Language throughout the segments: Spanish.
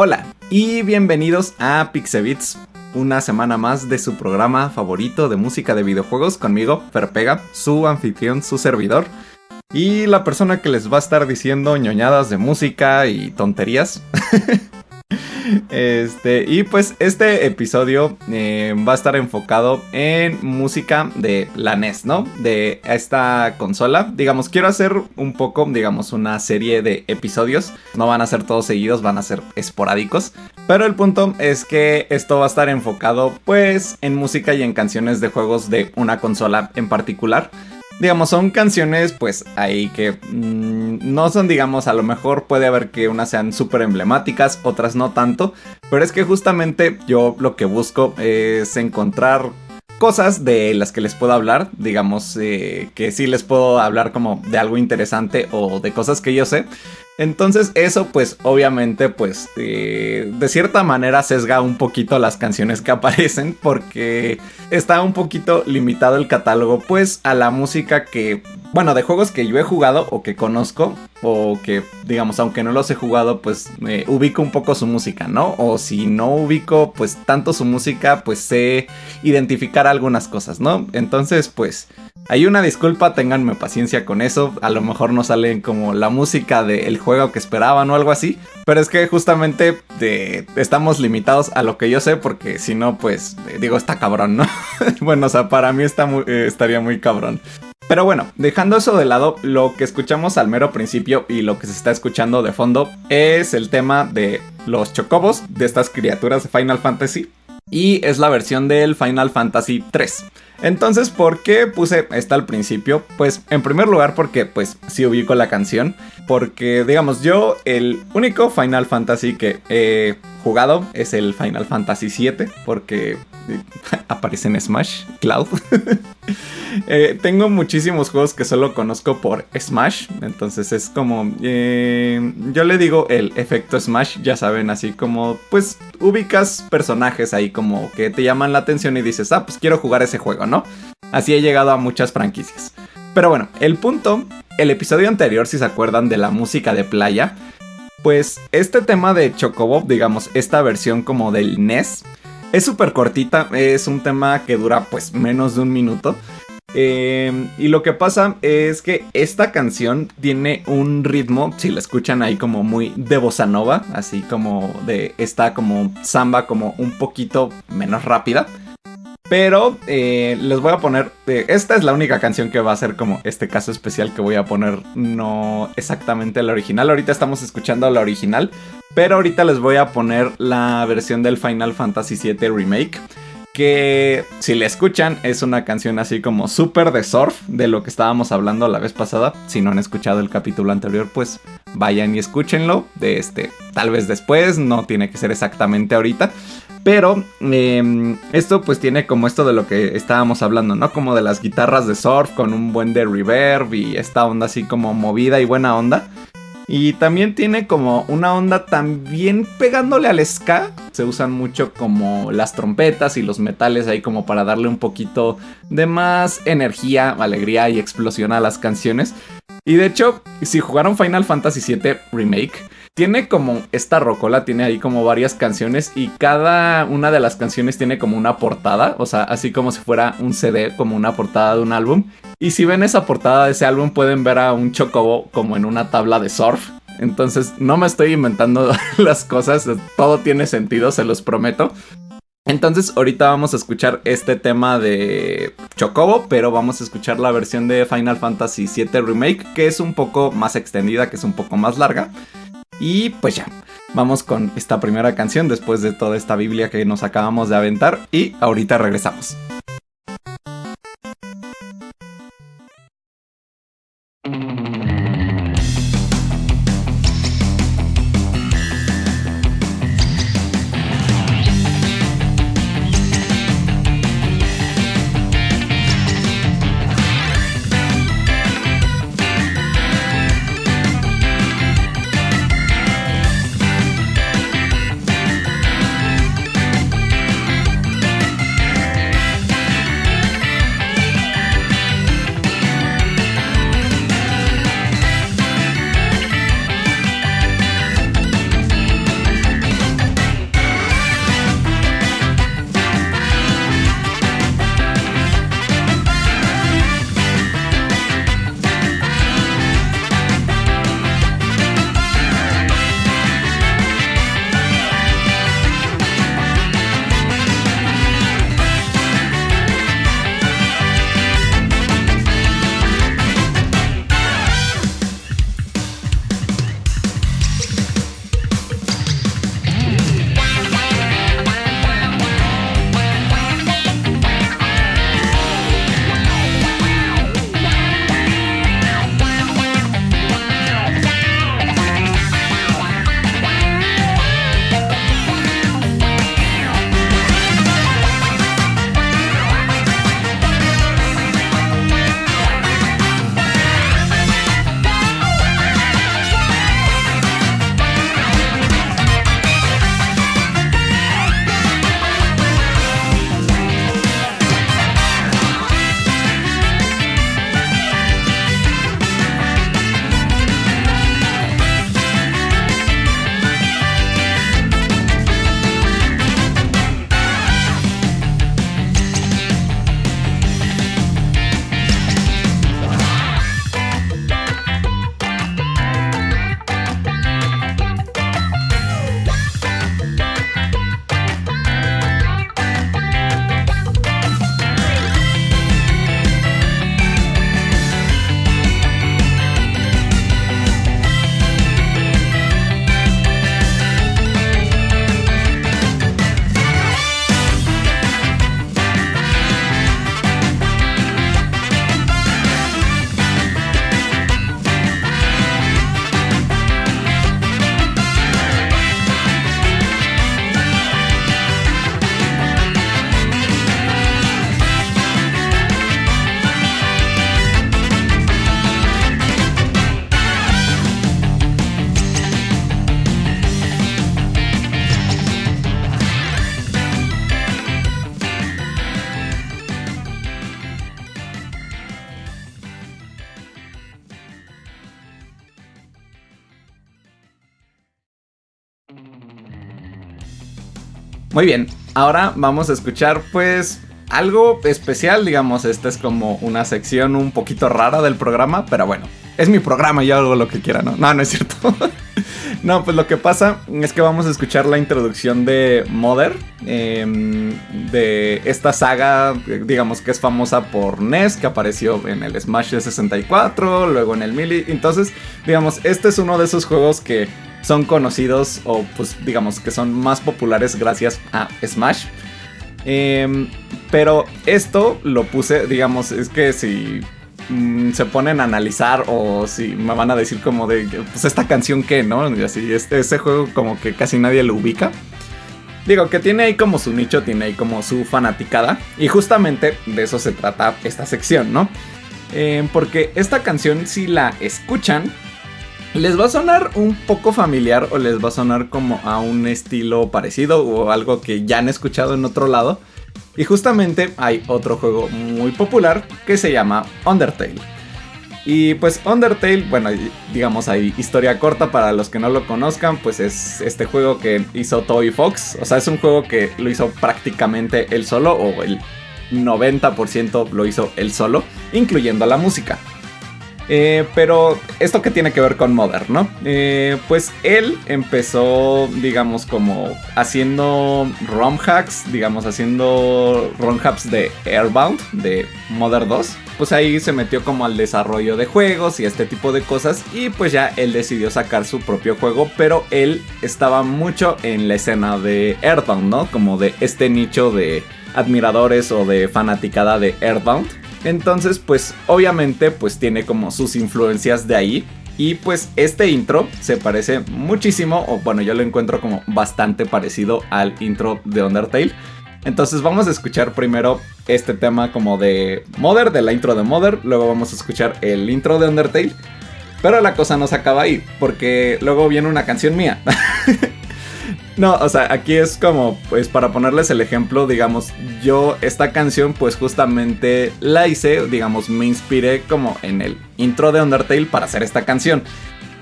Hola y bienvenidos a Pixebits, una semana más de su programa favorito de música de videojuegos conmigo, Ferpega, su anfitrión, su servidor. Y la persona que les va a estar diciendo ñoñadas de música y tonterías. Este, y pues este episodio eh, va a estar enfocado en música de la NES, ¿no? De esta consola. Digamos, quiero hacer un poco, digamos, una serie de episodios. No van a ser todos seguidos, van a ser esporádicos. Pero el punto es que esto va a estar enfocado pues en música y en canciones de juegos de una consola en particular digamos, son canciones pues ahí que mm, no son, digamos, a lo mejor puede haber que unas sean súper emblemáticas, otras no tanto, pero es que justamente yo lo que busco es encontrar cosas de las que les puedo hablar, digamos eh, que sí les puedo hablar como de algo interesante o de cosas que yo sé, entonces eso pues obviamente pues eh, de cierta manera sesga un poquito las canciones que aparecen porque está un poquito limitado el catálogo pues a la música que bueno de juegos que yo he jugado o que conozco o que digamos aunque no los he jugado pues me ubico un poco su música no o si no ubico pues tanto su música pues sé identificar algunas cosas no entonces pues hay una disculpa, ténganme paciencia con eso. A lo mejor no salen como la música del juego que esperaban o algo así. Pero es que justamente estamos limitados a lo que yo sé, porque si no, pues digo, está cabrón, ¿no? bueno, o sea, para mí está eh, estaría muy cabrón. Pero bueno, dejando eso de lado, lo que escuchamos al mero principio y lo que se está escuchando de fondo es el tema de los chocobos, de estas criaturas de Final Fantasy. Y es la versión del Final Fantasy 3. Entonces, ¿por qué puse esta al principio? Pues en primer lugar porque pues sí ubico la canción. Porque digamos, yo el único Final Fantasy que he jugado es el Final Fantasy VII. Porque aparece en Smash, Cloud. Eh, tengo muchísimos juegos que solo conozco por Smash. Entonces es como. Eh, yo le digo el efecto Smash, ya saben, así como. Pues ubicas personajes ahí como que te llaman la atención y dices, ah, pues quiero jugar ese juego, Así he llegado a muchas franquicias. Pero bueno, el punto. El episodio anterior, si se acuerdan de la música de playa. Pues este tema de Chocobo, digamos, esta versión como del NES, es súper cortita, es un tema que dura pues menos de un minuto. Eh, y lo que pasa es que esta canción tiene un ritmo, si la escuchan ahí como muy de bossa nova, así como de esta como samba como un poquito menos rápida. Pero eh, les voy a poner. Eh, esta es la única canción que va a ser como este caso especial que voy a poner. No exactamente la original. Ahorita estamos escuchando la original. Pero ahorita les voy a poner la versión del Final Fantasy VII Remake. Que si la escuchan es una canción así como súper de surf de lo que estábamos hablando la vez pasada. Si no han escuchado el capítulo anterior, pues vayan y escúchenlo. De este, tal vez después, no tiene que ser exactamente ahorita. Pero em, esto pues tiene como esto de lo que estábamos hablando, ¿no? Como de las guitarras de surf con un buen de reverb y esta onda así como movida y buena onda. Y también tiene como una onda también pegándole al ska. Se usan mucho como las trompetas y los metales ahí como para darle un poquito de más energía, alegría y explosión a las canciones. Y de hecho, si jugaron Final Fantasy VII Remake, tiene como esta rocola, tiene ahí como varias canciones y cada una de las canciones tiene como una portada, o sea, así como si fuera un CD, como una portada de un álbum. Y si ven esa portada de ese álbum pueden ver a un chocobo como en una tabla de surf. Entonces no me estoy inventando las cosas, todo tiene sentido, se los prometo. Entonces ahorita vamos a escuchar este tema de Chocobo, pero vamos a escuchar la versión de Final Fantasy VII Remake, que es un poco más extendida, que es un poco más larga. Y pues ya, vamos con esta primera canción después de toda esta Biblia que nos acabamos de aventar y ahorita regresamos. Muy bien, ahora vamos a escuchar pues algo especial, digamos, esta es como una sección un poquito rara del programa, pero bueno, es mi programa, yo hago lo que quiera, ¿no? No, no es cierto. no, pues lo que pasa es que vamos a escuchar la introducción de Mother, em, de esta saga, digamos que es famosa por NES, que apareció en el Smash de 64, luego en el Melee, entonces, digamos, este es uno de esos juegos que son conocidos o pues digamos que son más populares gracias a Smash. Em, pero esto lo puse, digamos, es que si mm, se ponen a analizar o si me van a decir como de, pues esta canción que, ¿no? Y así, este, ese juego como que casi nadie lo ubica. Digo, que tiene ahí como su nicho, tiene ahí como su fanaticada. Y justamente de eso se trata esta sección, ¿no? Em, porque esta canción, si la escuchan, les va a sonar un poco familiar o les va a sonar como a un estilo parecido o algo que ya han escuchado en otro lado. Y justamente hay otro juego muy popular que se llama Undertale. Y pues Undertale, bueno, digamos ahí historia corta para los que no lo conozcan, pues es este juego que hizo Toy Fox. O sea, es un juego que lo hizo prácticamente él solo o el 90% lo hizo él solo, incluyendo la música. Eh, pero esto que tiene que ver con Mother, ¿no? Eh, pues él empezó, digamos, como haciendo ROM hacks, digamos, haciendo ROM hacks de Airbound, de Mother 2. Pues ahí se metió como al desarrollo de juegos y este tipo de cosas. Y pues ya él decidió sacar su propio juego, pero él estaba mucho en la escena de Earthbound, ¿no? Como de este nicho de admiradores o de fanaticada de Earthbound. Entonces, pues obviamente, pues tiene como sus influencias de ahí. Y pues este intro se parece muchísimo, o bueno, yo lo encuentro como bastante parecido al intro de Undertale. Entonces vamos a escuchar primero este tema como de Mother, de la intro de Mother, luego vamos a escuchar el intro de Undertale. Pero la cosa no se acaba ahí, porque luego viene una canción mía. No, o sea, aquí es como, pues para ponerles el ejemplo, digamos, yo esta canción pues justamente la hice, digamos, me inspiré como en el intro de Undertale para hacer esta canción.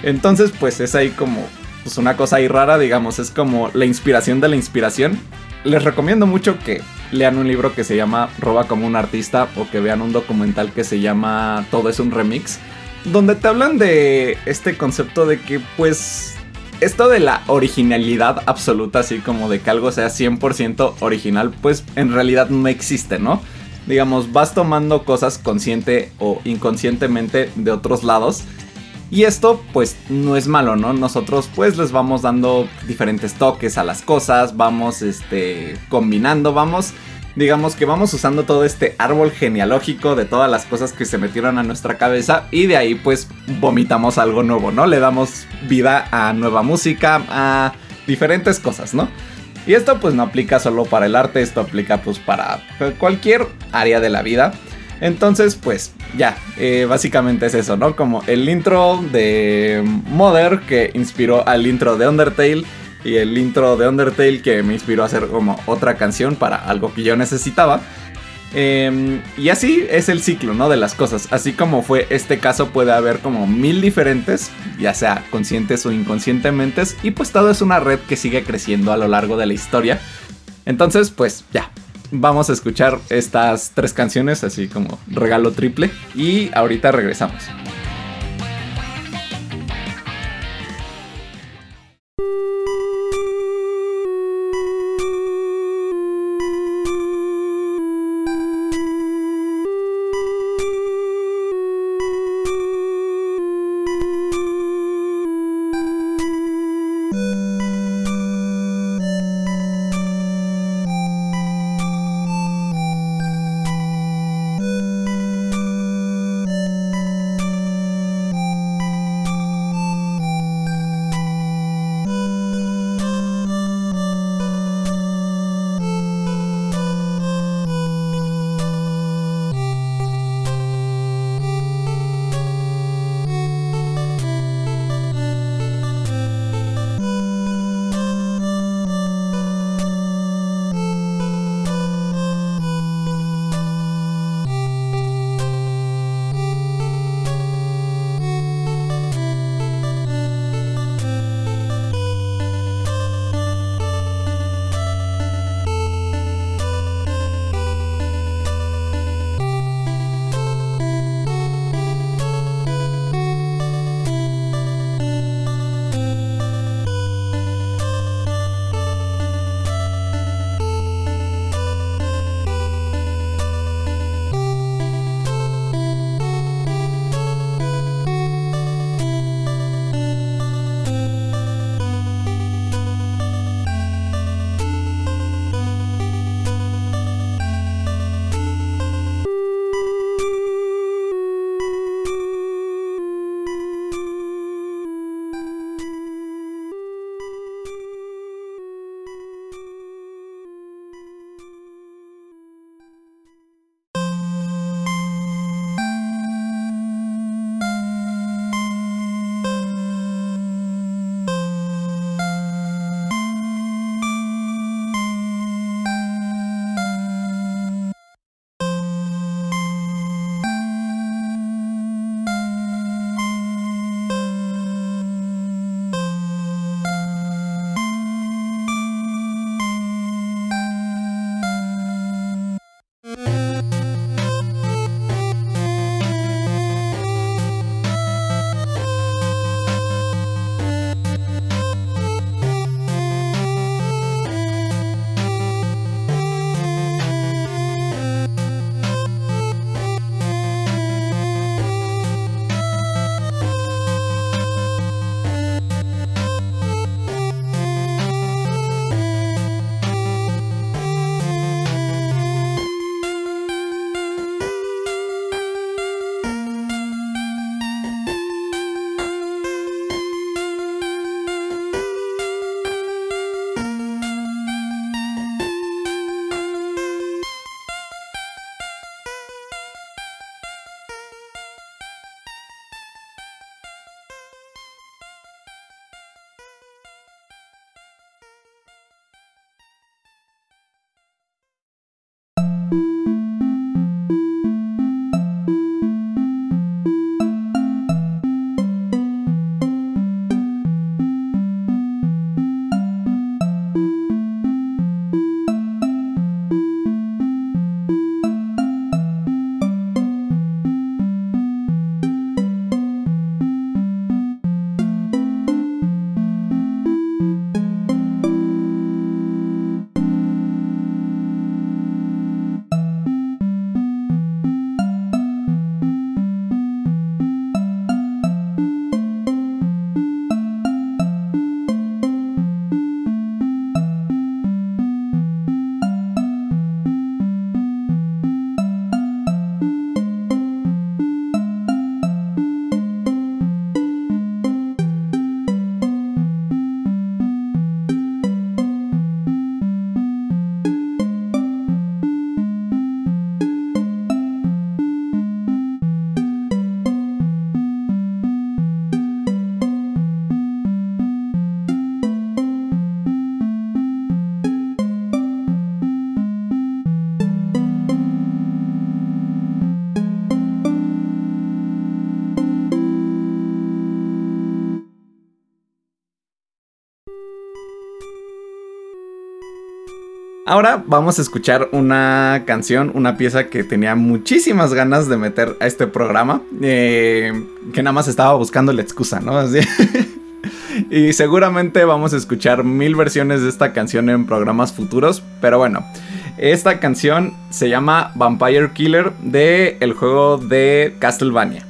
Entonces pues es ahí como, pues una cosa ahí rara, digamos, es como la inspiración de la inspiración. Les recomiendo mucho que lean un libro que se llama Roba como un artista o que vean un documental que se llama Todo es un remix, donde te hablan de este concepto de que pues esto de la originalidad absoluta, así como de que algo sea 100% original, pues en realidad no existe, ¿no? Digamos, vas tomando cosas consciente o inconscientemente de otros lados. Y esto pues no es malo, ¿no? Nosotros pues les vamos dando diferentes toques a las cosas, vamos este combinando, vamos digamos que vamos usando todo este árbol genealógico de todas las cosas que se metieron a nuestra cabeza y de ahí pues vomitamos algo nuevo, ¿no? Le damos vida a nueva música, a diferentes cosas, ¿no? Y esto pues no aplica solo para el arte, esto aplica pues para cualquier área de la vida. Entonces pues ya, eh, básicamente es eso, ¿no? Como el intro de Mother que inspiró al intro de Undertale y el intro de Undertale que me inspiró a hacer como otra canción para algo que yo necesitaba. Em, y así es el ciclo, ¿no? De las cosas. Así como fue este caso, puede haber como mil diferentes, ya sea conscientes o inconscientemente. Y pues todo es una red que sigue creciendo a lo largo de la historia. Entonces, pues ya. Vamos a escuchar estas tres canciones, así como regalo triple. Y ahorita regresamos. Ahora vamos a escuchar una canción, una pieza que tenía muchísimas ganas de meter a este programa, eh, que nada más estaba buscando la excusa, ¿no? Así. y seguramente vamos a escuchar mil versiones de esta canción en programas futuros, pero bueno. Esta canción se llama Vampire Killer de el juego de Castlevania.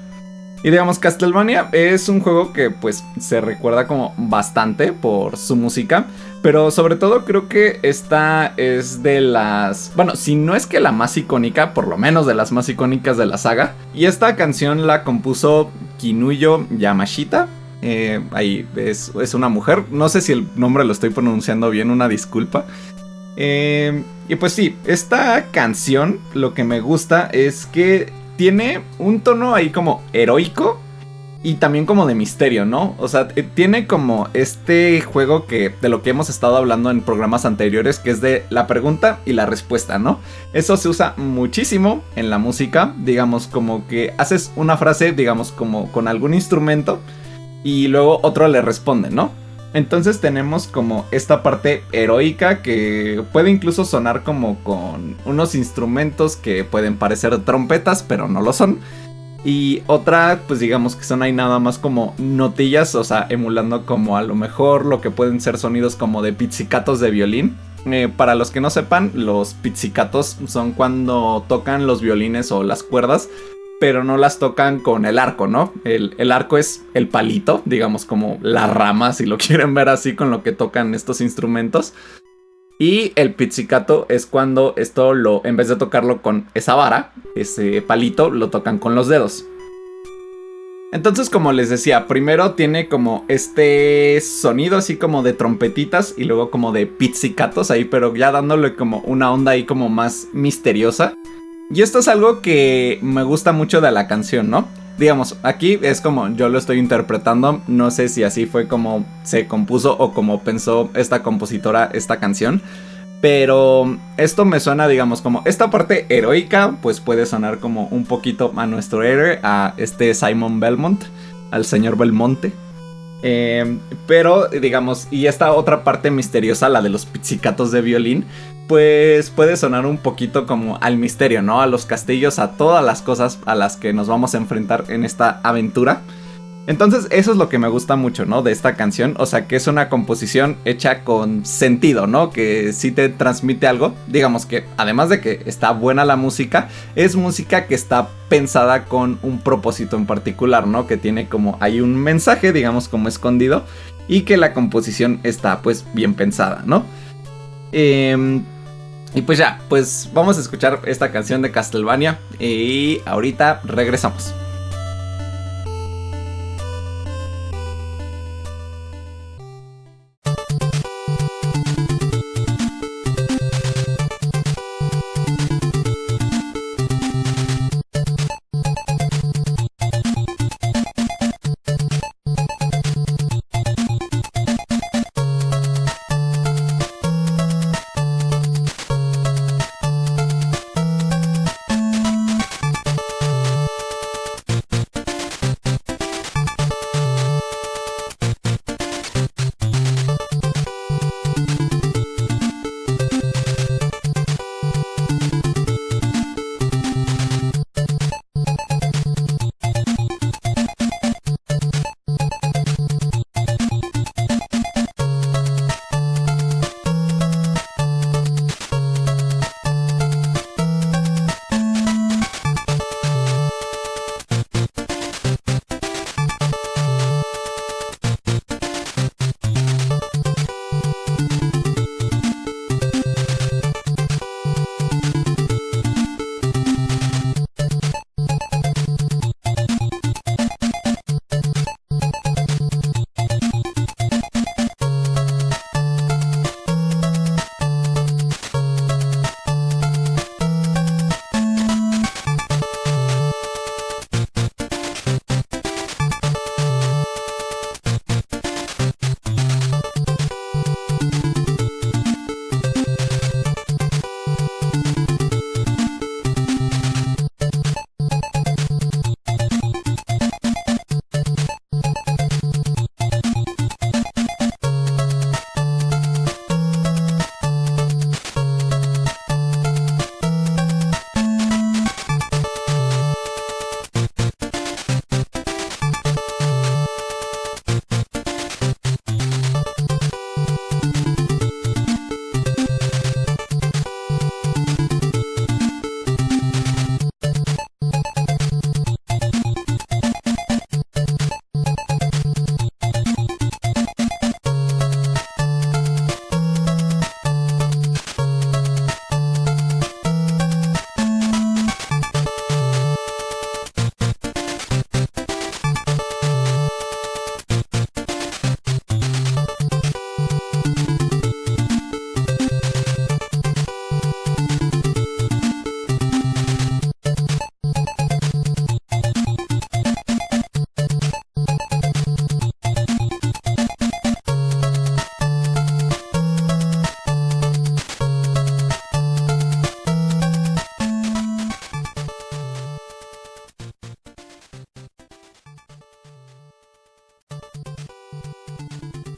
Y digamos, Castlevania es un juego que pues se recuerda como bastante por su música, pero sobre todo creo que esta es de las, bueno, si no es que la más icónica, por lo menos de las más icónicas de la saga. Y esta canción la compuso Kinuyo Yamashita. Eh, ahí es, es, una mujer, no sé si el nombre lo estoy pronunciando bien, una disculpa. Eh, y pues sí, esta canción lo que me gusta es que tiene un tono ahí como heroico y también como de misterio, ¿no? O sea, eh, tiene como este juego que de lo que hemos estado hablando en programas anteriores, que es de la pregunta y la respuesta, ¿no? Eso se usa muchísimo en la música, digamos como que haces una frase, digamos como con algún instrumento y luego otro le responde, ¿no? Entonces tenemos como esta parte heroica que puede incluso sonar como con unos instrumentos que pueden parecer trompetas, pero no lo son. Y otra, pues digamos que son ahí nada más como notillas, o sea, emulando como a lo mejor lo que pueden ser sonidos como de pizzicatos de violín. Eh, para los que no sepan, los pizzicatos son cuando tocan los violines o las cuerdas pero no las tocan con el arco, ¿no? El, arco es el palito, digamos como la rama, si lo quieren ver así con lo que tocan estos instrumentos. Y el pizzicato es cuando esto lo, en vez de tocarlo con esa vara, ese palito, lo tocan con los dedos. Entonces, como les decía, primero tiene como este sonido así como de trompetitas y luego como de pizzicatos ahí, pero ya dándole como una onda ahí como más misteriosa. Y esto es algo que me gusta mucho de la canción, ¿no? Digamos, aquí es como yo lo estoy interpretando, no sé si así fue como se compuso o como pensó esta compositora esta canción, pero esto me suena, digamos, como esta parte heroica, pues puede sonar como un poquito a nuestro héroe, a este Simon Belmont, al señor Belmonte. Eh, pero, digamos, y esta otra parte misteriosa, la de los pizzicatos de violín, pues puede sonar un poquito como al misterio, ¿no? A los castillos, a todas las cosas a las que nos vamos a enfrentar en esta aventura. Entonces eso es lo que me gusta mucho, ¿no? De esta canción, o sea que es una composición hecha con sentido, ¿no? Que sí te transmite algo, digamos que además de que está buena la música, es música que está pensada con un propósito en particular, ¿no? Que tiene como hay un mensaje, digamos como escondido, y que la composición está pues bien pensada, ¿no? Eh, y pues ya, pues vamos a escuchar esta canción de Castlevania y ahorita regresamos.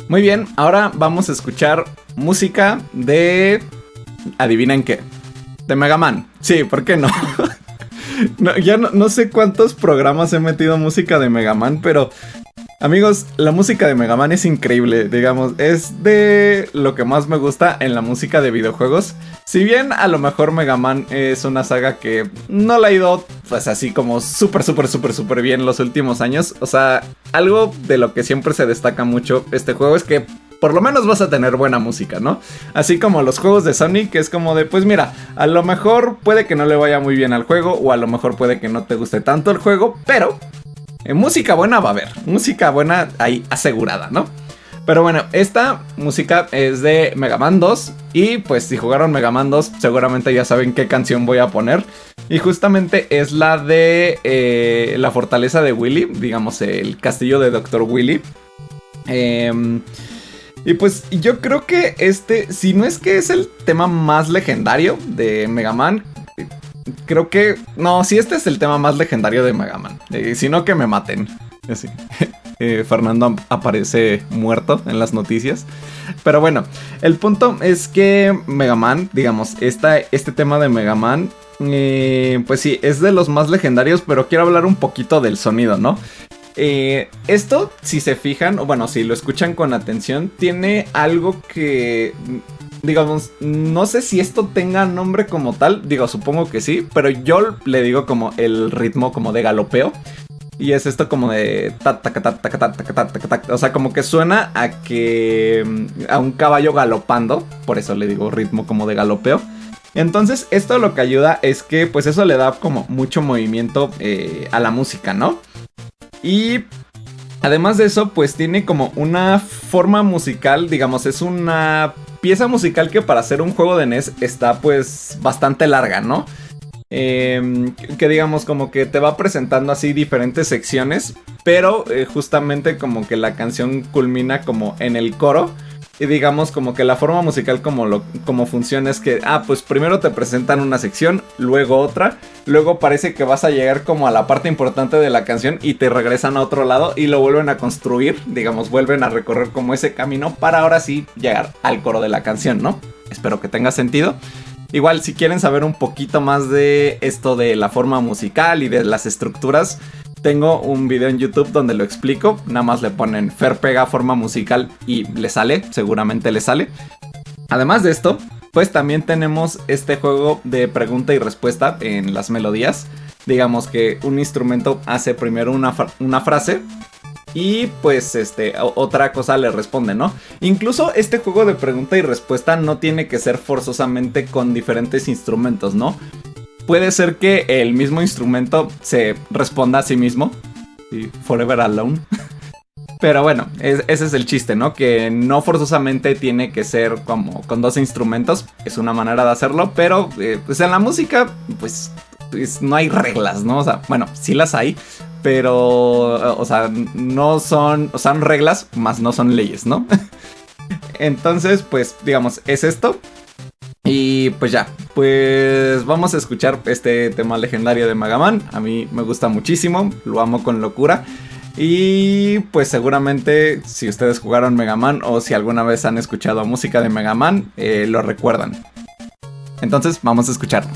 Muy bien, ahora vamos a escuchar música de... ¿Adivinen qué? De Mega Man. Sí, ¿por qué no? ya no, no, sé cuántos programas he metido música de Mega Man, pero Amigos, la música de Mega Man es increíble, digamos, es de lo que más me gusta en la música de videojuegos. Si bien a lo mejor Mega Man es una saga que no la ha ido pues así como súper, súper, súper, súper bien los últimos años, o sea, algo de lo que siempre se destaca mucho este juego es que por lo menos vas a tener buena música, ¿no? Así como los juegos de Sonic, que es como de, pues mira, a lo mejor puede que no le vaya muy bien al juego, o a lo mejor puede que no te guste tanto el juego, pero eh, música buena va a haber. Música buena ahí asegurada, ¿no? Pero bueno, esta música es de Mega Man 2. Y pues si jugaron Mega Man 2, seguramente ya saben qué canción voy a poner. Y justamente es la de eh, la fortaleza de Willy, digamos el castillo de Dr. Willy. Em, y pues yo creo que este, si no es que es el tema más legendario de Mega Man, creo que. No, si este es el tema más legendario de Mega Man. Eh, si no, que me maten. Eh, Fernando aparece muerto en las noticias. Pero bueno, el punto es que Mega Man, digamos, esta, este tema de Mega Man. Eh, pues sí, es de los más legendarios, pero quiero hablar un poquito del sonido, ¿no? esto, si se fijan, o bueno, si lo escuchan con atención, tiene algo que digamos, no sé si esto tenga nombre como tal, digo, supongo que sí, pero yo le digo como el ritmo como de galopeo. Y es esto como de o sea, como que suena a que a un caballo galopando, por eso le digo ritmo como de galopeo. Entonces, esto lo que ayuda es que pues eso le da como mucho movimiento a la música, ¿no? Y además de eso, pues tiene como una forma musical, digamos, es una pieza musical que para hacer un juego de NES está pues bastante larga, ¿no? Em, que digamos como que te va presentando así diferentes secciones, pero eh, justamente como que la canción culmina como en el coro. Y digamos como que la forma musical como, lo, como funciona es que, ah, pues primero te presentan una sección, luego otra, luego parece que vas a llegar como a la parte importante de la canción y te regresan a otro lado y lo vuelven a construir, digamos, vuelven a recorrer como ese camino para ahora sí llegar al coro de la canción, ¿no? Espero que tenga sentido. Igual, si quieren saber un poquito más de esto de la forma musical y de las estructuras, tengo un video en YouTube donde lo explico. Nada más le ponen Fer pega forma musical y le sale, seguramente le sale. Además de esto, pues también tenemos este juego de pregunta y respuesta en las melodías. Digamos que un instrumento hace primero una, una frase y pues este otra cosa le responde, ¿no? Incluso este juego de pregunta y respuesta no tiene que ser forzosamente con diferentes instrumentos, ¿no? Puede ser que el mismo instrumento se responda a sí mismo. Forever Alone. Pero bueno, ese es el chiste, ¿no? Que no forzosamente tiene que ser como con dos instrumentos. Es una manera de hacerlo, pero eh, pues en la música, pues, pues, no hay reglas, ¿no? O sea, bueno, sí las hay, pero, o sea, no son, o son reglas, más no son leyes, ¿no? Entonces, pues, digamos, es esto. Y pues ya, pues vamos a escuchar este tema legendario de Magaman. A mí me gusta muchísimo, lo amo con locura. Y pues seguramente si ustedes jugaron Mega Man o si alguna vez han escuchado música de Mega Man, eh, lo recuerdan. Entonces vamos a escucharlo.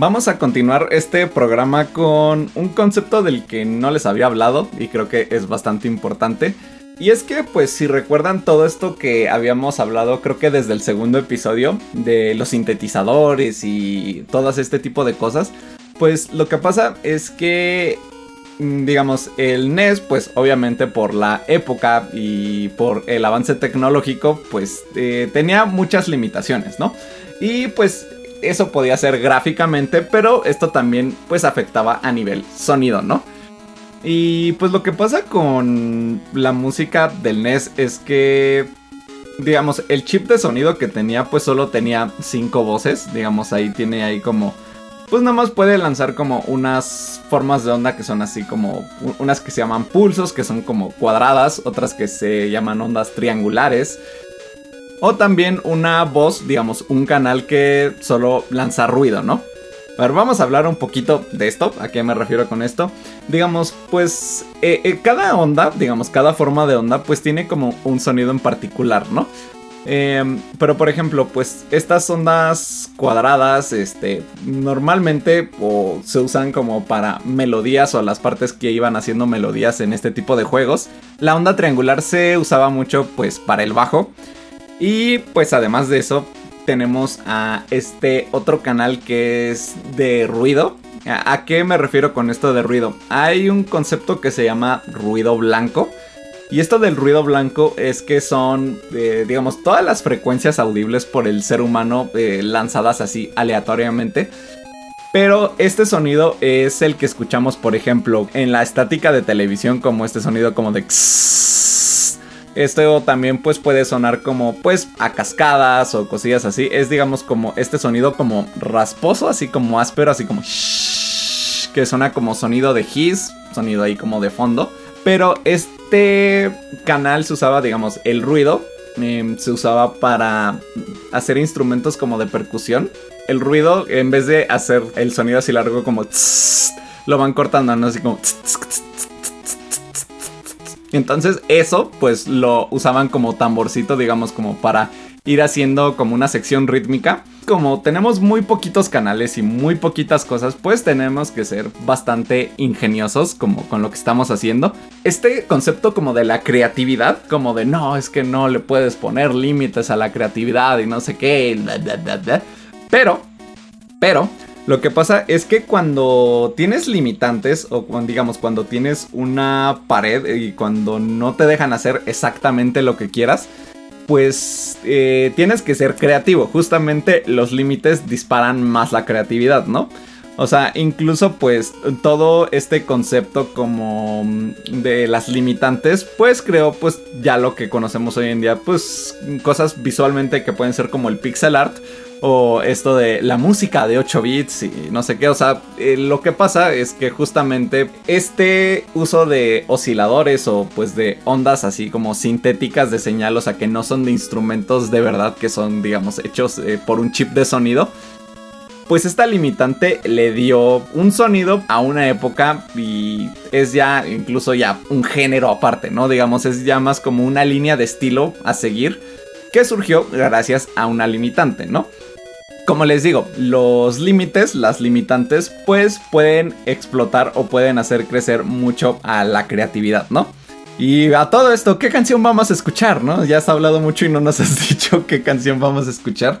Vamos a continuar este programa con un concepto del que no les había hablado y creo que es bastante importante. Y es que, pues, si recuerdan todo esto que habíamos hablado, creo que desde el segundo episodio, de los sintetizadores y todo este tipo de cosas, pues lo que pasa es que Mm, digamos, el NES, pues obviamente por la época y por el avance tecnológico, pues eh, tenía muchas limitaciones, ¿no? Y pues eso podía ser gráficamente, pero esto también pues afectaba a nivel sonido, ¿no? Y pues lo que pasa con la música del NES es que, digamos, el chip de sonido que tenía pues solo tenía cinco voces, digamos, ahí tiene ahí como pues nada más puede lanzar como unas formas de onda que son así como unas que se llaman pulsos, que son como cuadradas, otras que se llaman ondas triangulares. O también una voz, digamos, un canal que solo lanza ruido, ¿no? A ver, vamos a hablar un poquito de esto. ¿A qué me refiero con esto? Digamos, pues eh, eh, cada onda, digamos, cada forma de onda, pues tiene como un sonido en particular, ¿no? Em, pero por ejemplo, pues estas ondas cuadradas, este, normalmente o se usan como para melodías o las partes que iban haciendo melodías en este tipo de juegos. La onda triangular se usaba mucho pues para el bajo. Y pues además de eso, tenemos a este otro canal que es de ruido. ¿A qué me refiero con esto de ruido? Hay un concepto que se llama ruido blanco y esto del ruido blanco es que son, eh, digamos, todas las frecuencias audibles por el ser humano eh, lanzadas así aleatoriamente. Pero este sonido es el que escuchamos, por ejemplo, en la estática de televisión, como este sonido como de... Esto también pues puede sonar como pues a cascadas o cosillas así. Es digamos como este sonido como rasposo, así como áspero, así como... Que suena como sonido de hiss, sonido ahí como de fondo. Pero este canal se usaba, digamos, el ruido. Em, se usaba para hacer instrumentos como de percusión. El ruido, en vez de hacer el sonido así largo como lo van cortando, ¿no? Así como entonces eso pues lo usaban como tamborcito, digamos, como para ir haciendo como una sección rítmica. Como tenemos muy poquitos canales y muy poquitas cosas, pues tenemos que ser bastante ingeniosos como con lo que estamos haciendo. Este concepto como de la creatividad, como de no, es que no le puedes poner límites a la creatividad y no sé qué, pero, pero, lo que pasa es que cuando tienes limitantes o digamos cuando tienes una pared y cuando no te dejan hacer exactamente lo que quieras, pues eh, tienes que ser creativo. Justamente los límites disparan más la creatividad, ¿no? O sea, incluso pues todo este concepto como mm, de las limitantes, pues creo pues ya lo que conocemos hoy en día, pues cosas visualmente que pueden ser como el pixel art o esto de la música de 8 bits y no sé qué. O sea, eh, lo que pasa es que justamente este uso de osciladores o pues de ondas así como sintéticas de señal, o sea, que no son de instrumentos de verdad, que son, digamos, hechos eh, por un chip de sonido. Pues esta limitante le dio un sonido a una época y es ya incluso ya un género aparte, ¿no? Digamos, es ya más como una línea de estilo a seguir que surgió gracias a una limitante, ¿no? Como les digo, los límites, las limitantes, pues pueden explotar o pueden hacer crecer mucho a la creatividad, ¿no? Y a todo esto, ¿qué canción vamos a escuchar, no? Ya has hablado mucho y no nos has dicho qué canción vamos a escuchar.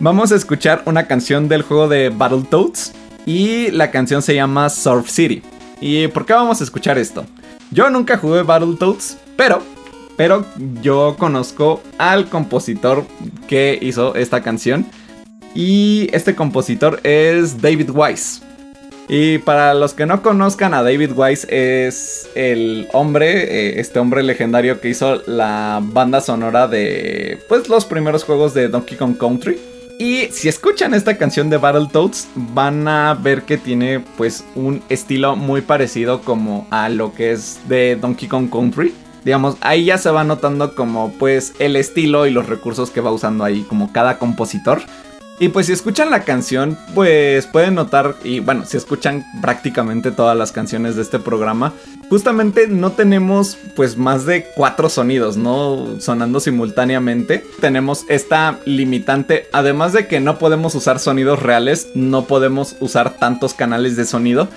Vamos a escuchar una canción del juego de Battletoads y la canción se llama Surf City. ¿Y por qué vamos a escuchar esto? Yo nunca jugué Battletoads, pero pero yo conozco al compositor que hizo esta canción y este compositor es David Wise. Y para los que no conozcan a David Wise es el hombre, eh, este hombre legendario que hizo la banda sonora de pues los primeros juegos de Donkey Kong Country. Y si escuchan esta canción de Battletoads van a ver que tiene pues un estilo muy parecido como a lo que es de Donkey Kong Country. Digamos, ahí ya se va notando como pues el estilo y los recursos que va usando ahí como cada compositor. Y pues si escuchan la canción, pues pueden notar, y bueno, si escuchan prácticamente todas las canciones de este programa, justamente no tenemos pues más de cuatro sonidos, ¿no? Sonando simultáneamente. Tenemos esta limitante, además de que no podemos usar sonidos reales, no podemos usar tantos canales de sonido.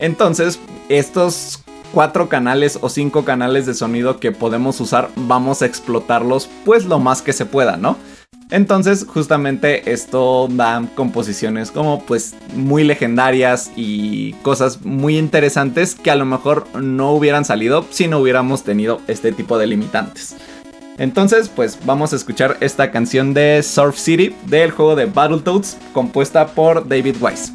Entonces, estos cuatro canales o cinco canales de sonido que podemos usar, vamos a explotarlos pues lo más que se pueda, ¿no? Entonces, justamente esto da composiciones como pues muy legendarias y cosas muy interesantes que a lo mejor no hubieran salido si no hubiéramos tenido este tipo de limitantes. Entonces, pues vamos a escuchar esta canción de Surf City del juego de Battletoads compuesta por David Wise.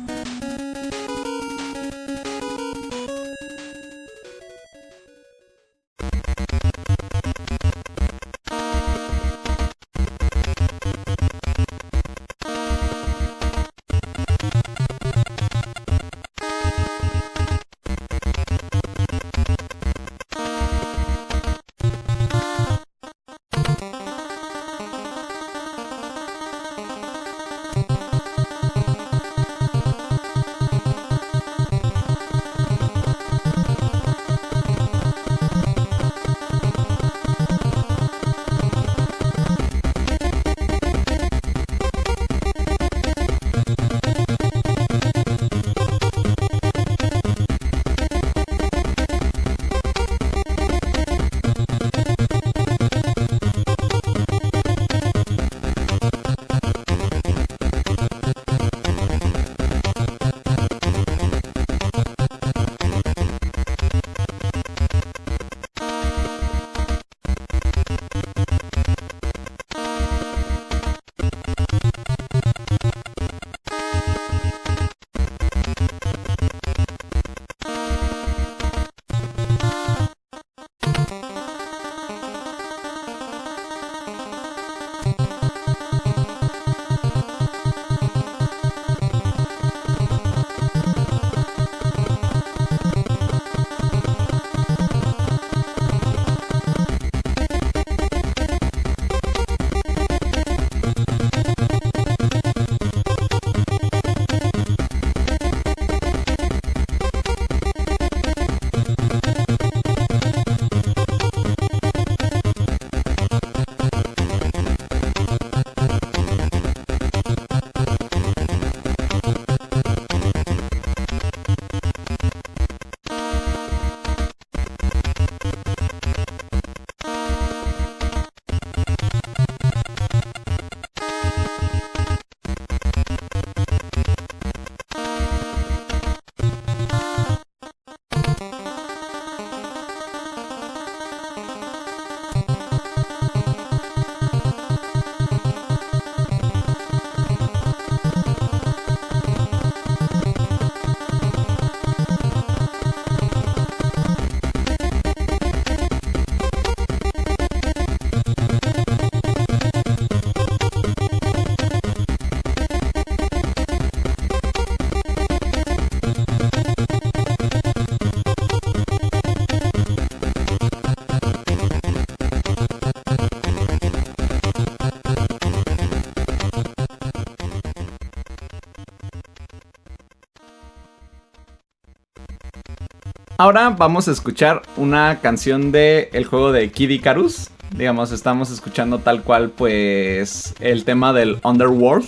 Ahora vamos a escuchar una canción de el juego de Kid Icarus. Digamos, estamos escuchando tal cual pues el tema del Underworld.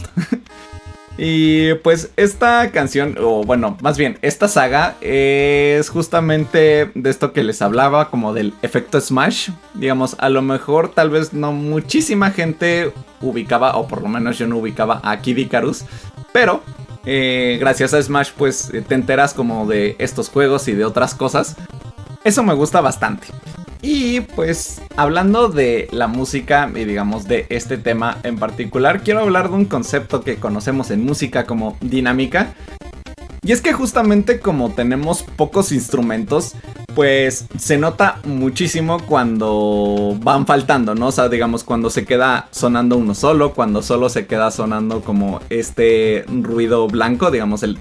y pues esta canción, o bueno, más bien, esta saga es justamente de esto que les hablaba, como del efecto Smash. Digamos, a lo mejor tal vez no muchísima gente ubicaba, o por lo menos yo no ubicaba a Kid Icarus. Pero eh, gracias a Smash pues eh, te enteras como de estos juegos y de otras cosas. Eso me gusta bastante. Y pues hablando de la música y digamos de este tema en particular, quiero hablar de un concepto que conocemos en música como dinámica. Y es que justamente como tenemos pocos instrumentos, pues se nota muchísimo cuando van faltando, ¿no? O sea, digamos, cuando se queda sonando uno solo, cuando solo se queda sonando como este ruido blanco, digamos, el...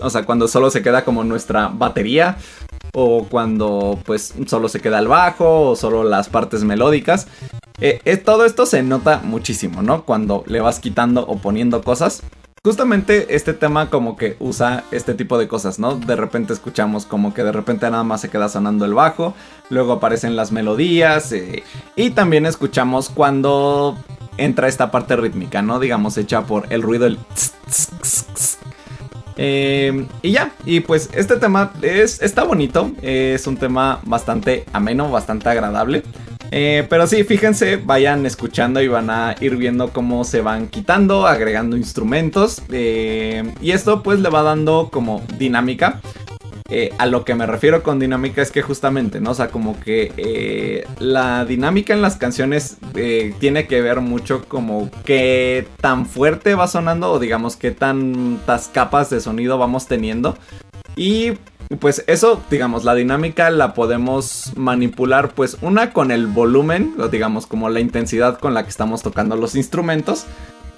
o sea, cuando solo se queda como nuestra batería, o cuando pues solo se queda el bajo, o solo las partes melódicas. Eh, todo esto se nota muchísimo, ¿no? Cuando le vas quitando o poniendo cosas. Justamente este tema como que usa este tipo de cosas, ¿no? De repente escuchamos como que de repente nada más se queda sonando el bajo, luego aparecen las melodías eh, y también escuchamos cuando entra esta parte rítmica, ¿no? Digamos hecha por el ruido, el... Eh, y ya, y pues este tema es, está bonito, es un tema bastante ameno, bastante agradable. Eh, pero sí, fíjense, vayan escuchando y van a ir viendo cómo se van quitando, agregando instrumentos. Eh, y esto pues le va dando como dinámica. Eh, a lo que me refiero con dinámica es que justamente, ¿no? O sea, como que la dinámica en las canciones tiene que ver mucho como qué tan fuerte va sonando o digamos qué tantas capas de sonido vamos teniendo. Y pues eso, digamos, la dinámica la podemos manipular, pues una con el volumen, o digamos como la intensidad con la que estamos tocando los instrumentos,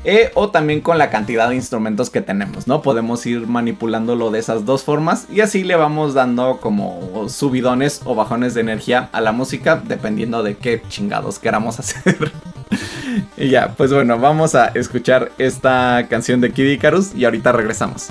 eh, o también con la cantidad de instrumentos que tenemos, ¿no? Podemos ir manipulándolo de esas dos formas y así le vamos dando como subidones o bajones de energía a la música, dependiendo de qué chingados queramos hacer. y ya, pues bueno, vamos a escuchar esta canción de Kid Icarus y ahorita regresamos.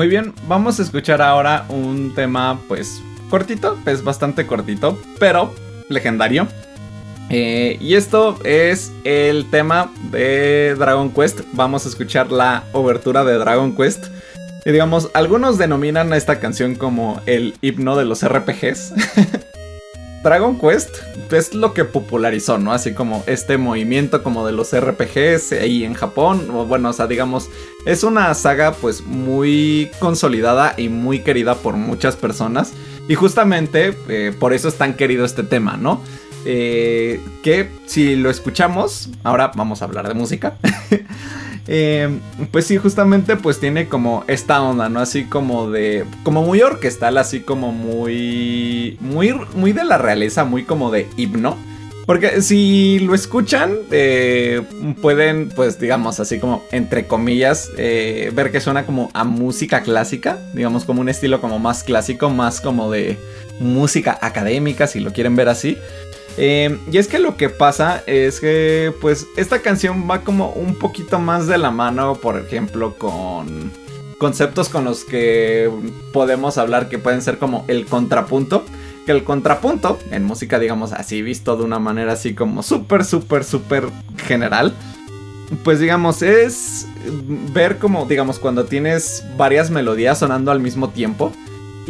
Muy bien, vamos a escuchar ahora un tema pues cortito, es bastante cortito, pero legendario. Eh, y esto es el tema de Dragon Quest. Vamos a escuchar la obertura de Dragon Quest. Y digamos, algunos denominan a esta canción como el himno de los RPGs. Dragon Quest es lo que popularizó, ¿no? Así como este movimiento como de los RPGs ahí en Japón, o bueno, o sea, digamos, es una saga pues muy consolidada y muy querida por muchas personas. Y justamente eh, por eso es tan querido este tema, ¿no? Eh, que si lo escuchamos, ahora vamos a hablar de música. Eh, pues sí, justamente pues tiene como esta onda, ¿no? Así como de, como muy orquestal, así como muy, muy, muy de la realeza, muy como de himno. Porque si lo escuchan, eh, pueden, pues digamos así como, entre comillas, ver que suena como a música clásica, digamos como un estilo como más clásico, más como de música académica, si lo quieren ver así. Eh, y es que lo que pasa es que, pues, esta canción va como un poquito más de la mano, por ejemplo, con conceptos con los que podemos hablar que pueden ser como el contrapunto. Que el contrapunto, en música, digamos así, visto de una manera así como súper, súper, súper general, pues digamos, es ver como, digamos, cuando tienes varias melodías sonando al mismo tiempo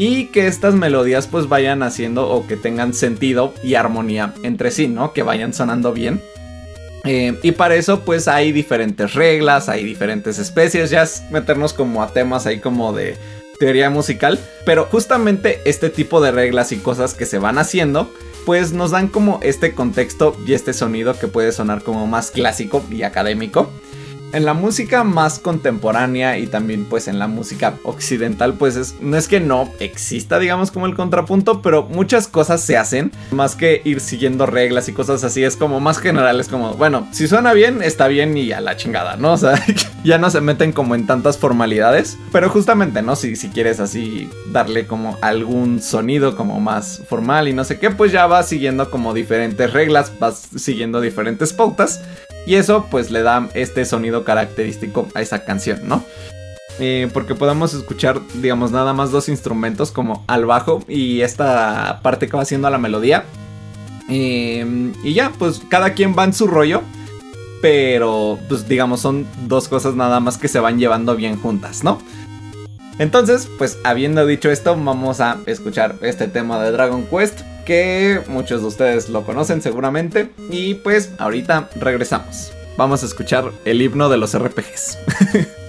y que estas melodías pues vayan haciendo o que tengan sentido y armonía entre sí, ¿no? Que vayan sonando bien. Eh, y para eso pues hay diferentes reglas, hay diferentes especies, ya es meternos como a temas ahí como de teoría musical, pero justamente este tipo de reglas y cosas que se van haciendo pues nos dan como este contexto y este sonido que puede sonar como más clásico y académico. En la música más contemporánea y también pues en la música occidental pues no es que no exista digamos como el contrapunto, pero muchas cosas se hacen, más que ir siguiendo reglas y cosas así, es como más general, es como, bueno, si suena bien, está bien y a la chingada, ¿no? O sea, ya no se meten como en tantas formalidades, pero justamente, ¿no? Si, si quieres así darle como algún sonido como más formal y no sé qué, pues ya vas siguiendo como diferentes reglas, vas siguiendo diferentes pautas y eso pues le da este sonido característico a esa canción, ¿no? Eh, porque podemos escuchar, digamos, nada más dos instrumentos como al bajo y esta parte que va haciendo la melodía. Eh, y ya, pues cada quien va en su rollo. Pero, pues digamos, son dos cosas nada más que se van llevando bien juntas, ¿no? Entonces, pues habiendo dicho esto, vamos a escuchar este tema de Dragon Quest que muchos de ustedes lo conocen seguramente. Y pues ahorita regresamos. Vamos a escuchar el himno de los RPGs.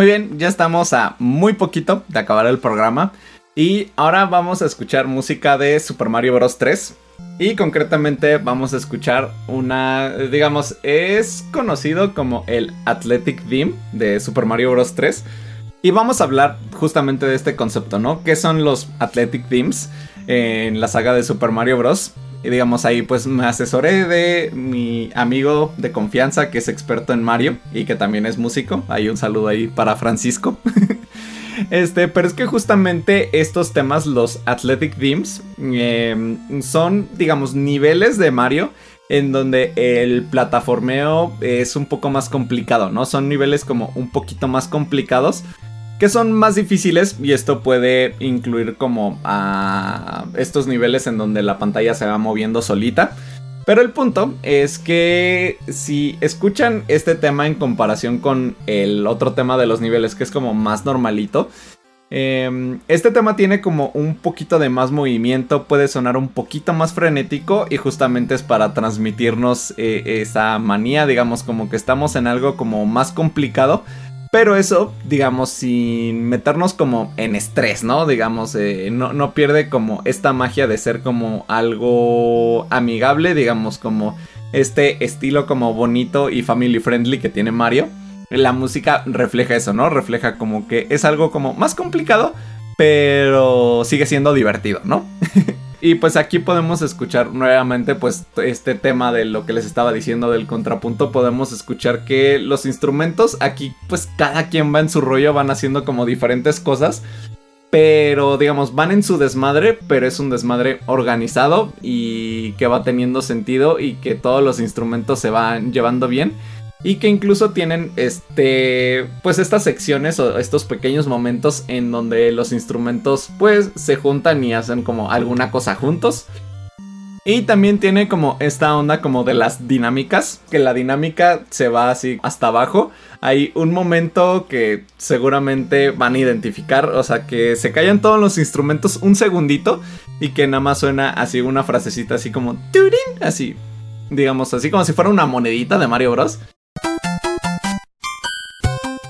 Muy bien, ya estamos a muy poquito de acabar el programa. Y ahora vamos a escuchar música de Super Mario Bros. 3. Y concretamente vamos a escuchar una, digamos, es conocido como el Athletic Theme de Super Mario Bros. 3. Y vamos a hablar justamente de este concepto, ¿no? ¿Qué son los Athletic Themes en la saga de Super Mario Bros.? Y digamos ahí pues me asesoré de mi amigo de confianza que es experto en Mario y que también es músico. Hay un saludo ahí para Francisco. Este, pero es que justamente estos temas, los Athletic Themes, em, son, digamos, niveles de Mario en donde el plataformeo es un poco más complicado, ¿no? Son niveles como un poquito más complicados que son más difíciles y esto puede incluir como a estos niveles en donde la pantalla se va moviendo solita. Pero el punto es que si escuchan este tema en comparación con el otro tema de los niveles, que es como más normalito, em, este tema tiene como un poquito de más movimiento, puede sonar un poquito más frenético y justamente es para transmitirnos eh, esa manía, digamos como que estamos en algo como más complicado, pero eso, digamos, sin meternos como en estrés, ¿no? Digamos, eh, no, no, pierde como esta magia de ser como algo amigable, digamos, como este estilo como bonito y family friendly que tiene Mario. La música refleja eso, ¿no? Refleja como que es algo como más complicado, pero sigue siendo divertido, ¿no? Y pues aquí podemos escuchar nuevamente pues este tema de lo que les estaba diciendo del contrapunto. Podemos escuchar que los instrumentos aquí pues cada quien va en su rollo, van haciendo como diferentes cosas. Pero digamos, van en su desmadre, pero es un desmadre organizado y que va teniendo sentido y que todos los instrumentos se van llevando bien y que incluso tienen este pues estas secciones o estos pequeños momentos en donde los instrumentos pues se juntan y hacen como alguna cosa juntos. Y también tiene como esta onda como de las dinámicas, que la dinámica se va así hasta abajo. Hay un momento que seguramente van a identificar, o sea, que se callan todos los instrumentos un segundito y que nada más suena así una frasecita así como turin, así, digamos así como si fuera una monedita de Mario Bros.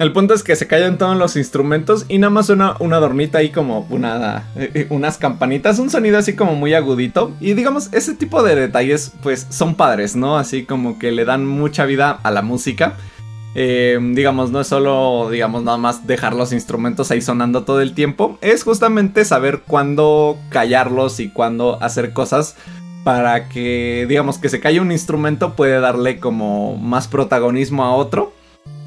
El punto es que se callan todos los instrumentos y nada más suena una adornita ahí como una, eh, unas campanitas, un sonido así como muy agudito. Y digamos, ese tipo de detalles pues son padres, ¿no? Así como que le dan mucha vida a la música. Eh, digamos, no es solo, digamos, nada más dejar los instrumentos ahí sonando todo el tiempo. Es justamente saber cuándo callarlos y cuándo hacer cosas para que, digamos, que se calle un instrumento puede darle como más protagonismo a otro.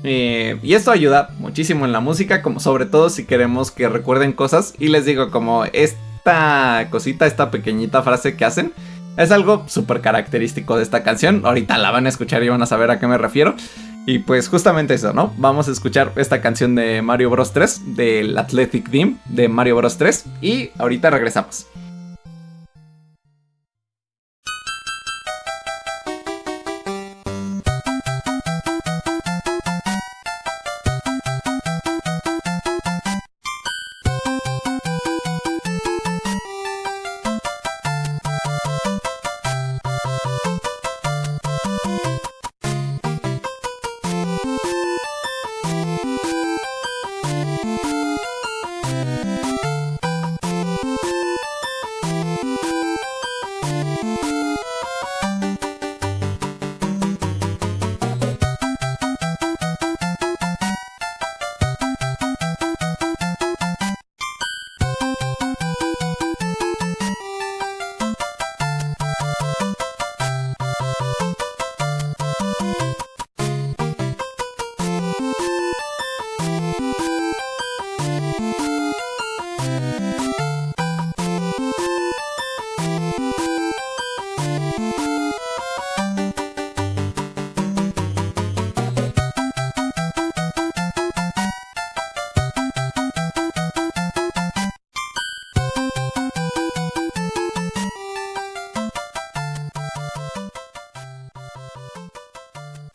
Eh, y esto ayuda muchísimo en la música, como sobre todo si queremos que recuerden cosas. Y les digo, como esta cosita, esta pequeñita frase que hacen, es algo súper característico de esta canción. Ahorita la van a escuchar y van a saber a qué me refiero. Y pues justamente eso, ¿no? Vamos a escuchar esta canción de Mario Bros 3, del Athletic Team de Mario Bros 3. Y ahorita regresamos.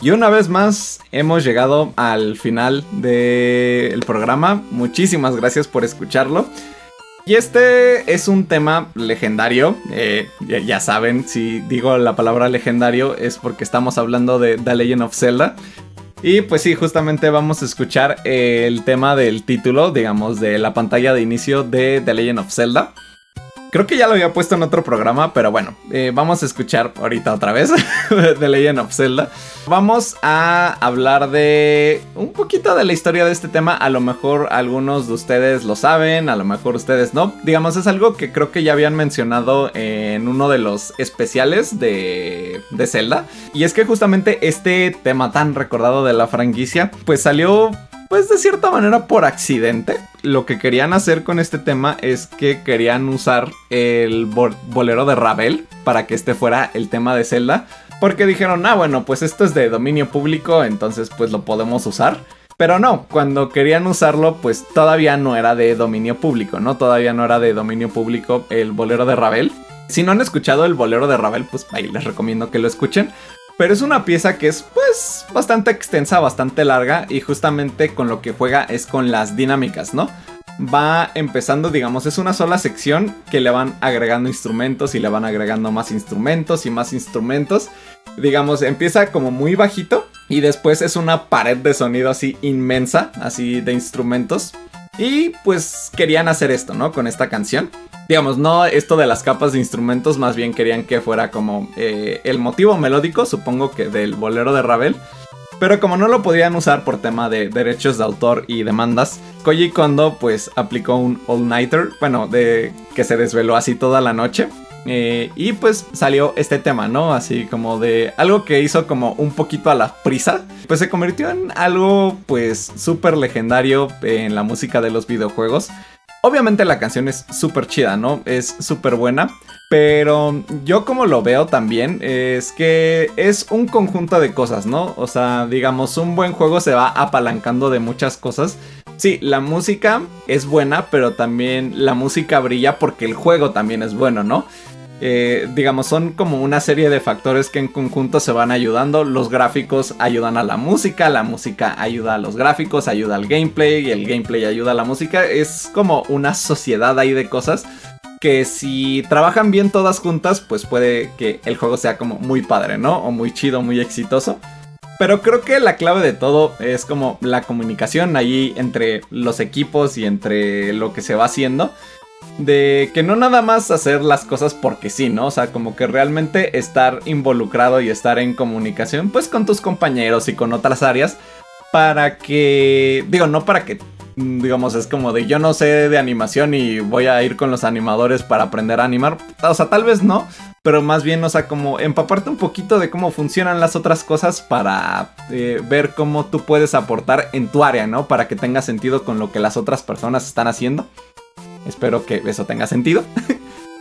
Y una vez más hemos llegado al final del programa. Muchísimas gracias por escucharlo. Y este es un tema legendario. Eh, ya, saben, si digo la palabra legendario es porque estamos hablando de The Legend of Zelda. Y pues sí, justamente vamos a escuchar el tema del título, digamos, de la pantalla de inicio de The Legend of Zelda. Creo que ya lo había puesto en otro programa, pero bueno, eh, vamos a escuchar ahorita otra vez de Legend of Zelda. Vamos a hablar de un poquito de la historia de este tema. A lo mejor algunos de ustedes lo saben, a lo mejor ustedes no. Digamos, es algo que creo que ya habían mencionado en uno de los especiales de, de Zelda. Y es que justamente este tema tan recordado de la franquicia, pues salió pues de cierta manera por accidente. Lo que querían hacer con este tema es que querían usar el bolero de Ravel para que este fuera el tema de Zelda. Porque dijeron, ah, bueno, pues esto es de dominio público, entonces pues lo podemos usar. Pero no, cuando querían usarlo, pues todavía no era de dominio público, ¿no? Todavía no era de dominio público el bolero de Ravel. Si no han escuchado el bolero de Ravel, pues ahí les recomiendo que lo escuchen. Pero es una pieza que es pues bastante extensa, bastante larga y justamente con lo que juega es con las dinámicas, ¿no? Va empezando, digamos, es una sola sección que le van agregando instrumentos y le van agregando más instrumentos y más instrumentos. Digamos, empieza como muy bajito y después es una pared de sonido así inmensa, así de instrumentos. Y pues querían hacer esto, ¿no? Con esta canción digamos, no esto de las capas de instrumentos, más bien querían que fuera como eh, el motivo melódico, supongo que del bolero de Ravel. Pero como no lo podían usar por tema de derechos de autor y demandas, Koji Kondo pues aplicó un all-nighter, bueno, de que se desveló así toda la noche. Eh, y pues salió este tema, ¿no? Así como de algo que hizo como un poquito a la prisa. Pues se convirtió en algo pues súper legendario en la música de los videojuegos. Obviamente la canción es súper chida, ¿no? Es súper buena. Pero yo como lo veo también es que es un conjunto de cosas, ¿no? O sea, digamos, un buen juego se va apalancando de muchas cosas. Sí, la música es buena, pero también la música brilla porque el juego también es bueno, ¿no? Eh, digamos, son como una serie de factores que en conjunto se van ayudando. Los gráficos ayudan a la música, la música ayuda a los gráficos, ayuda al gameplay, y el gameplay ayuda a la música. Es como una sociedad ahí de cosas que si trabajan bien todas juntas, pues puede que el juego sea como muy padre, ¿no? O muy chido, muy exitoso. Pero creo que la clave de todo es como la comunicación ahí entre los equipos y entre lo que se va haciendo de que no nada más hacer las cosas porque sí, ¿no? O sea, como que realmente estar involucrado y estar en comunicación, pues con tus compañeros y con otras áreas, para que, digo, no para que, digamos, es como de yo no sé de animación y voy a ir con los animadores para aprender a animar, o sea, tal vez no, pero más bien, o sea, como empaparte un poquito de cómo funcionan las otras cosas para eh, ver cómo tú puedes aportar en tu área, ¿no? Para que tenga sentido con lo que las otras personas están haciendo. Espero que eso tenga sentido.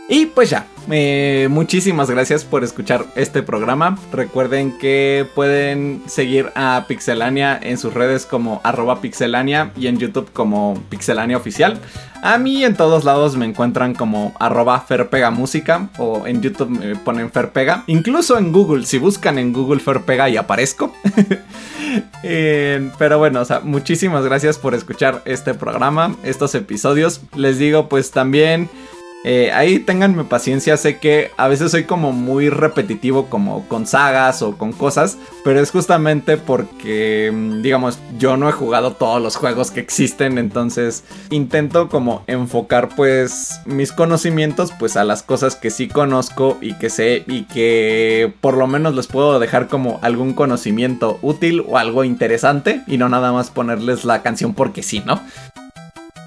y pues ya, eh, muchísimas gracias por escuchar este programa. Recuerden que pueden seguir a Pixelania en sus redes como pixelania y en YouTube como pixelania oficial. A mí en todos lados me encuentran como arroba ferpegamúsica o en YouTube me ponen ferpega. Incluso en Google, si buscan en Google ferpega y aparezco. Eh, pero bueno, o sea, muchísimas gracias por escuchar este programa, estos episodios. Les digo pues también... Eh, ahí tenganme paciencia, sé que a veces soy como muy repetitivo como con sagas o con cosas, pero es justamente porque, mm, digamos, yo no he jugado todos los juegos que existen, entonces intento como enfocar pues mis conocimientos pues a las cosas que sí conozco y que sé y que por lo menos les puedo dejar como algún conocimiento útil o algo interesante y no nada más ponerles la canción porque sí, ¿no?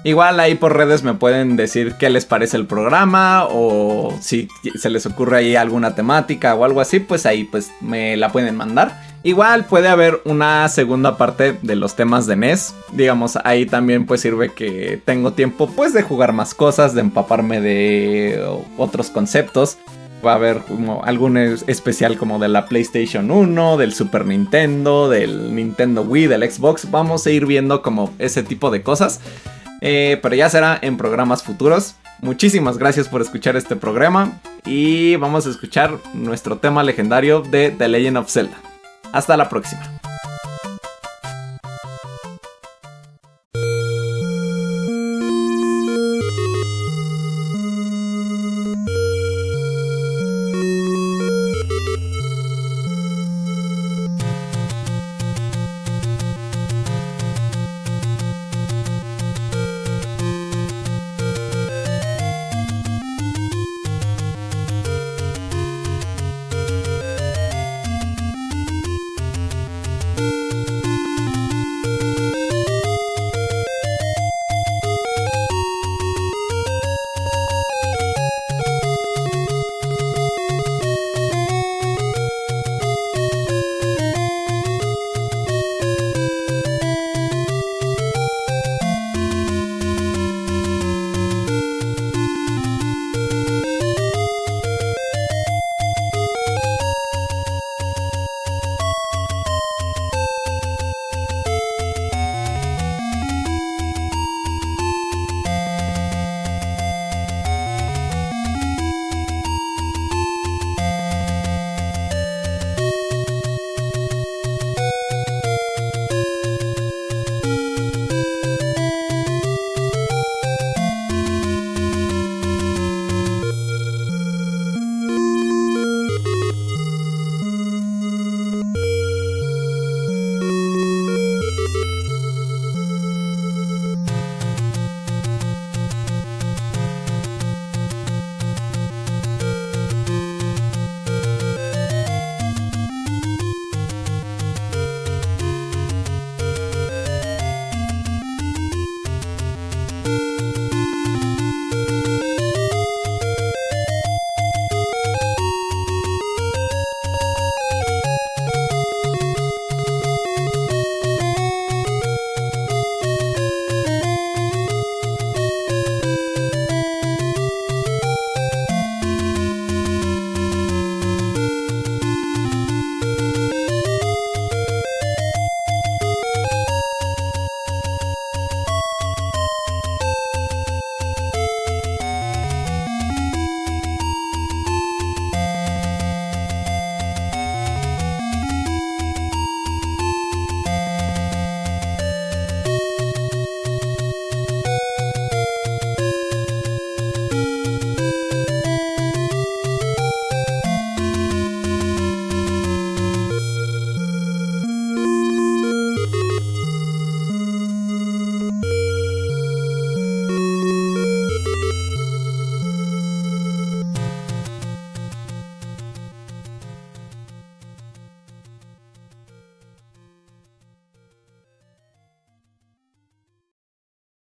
Igual ahí por redes me pueden decir qué les parece el programa o si se les ocurre ahí alguna temática o algo así, pues ahí pues me la pueden mandar. Igual puede haber una segunda parte de los temas de NES. Digamos, ahí también pues sirve que tengo tiempo pues de jugar más cosas, de empaparme de otros conceptos. Va a haber como algún especial como de la PlayStation 1, del Super Nintendo, del Nintendo Wii, del Xbox. Vamos a ir viendo como ese tipo de cosas. Eh, pero ya será en programas futuros. Muchísimas gracias por escuchar este programa y vamos a escuchar nuestro tema legendario de The Legend of Zelda. Hasta la próxima.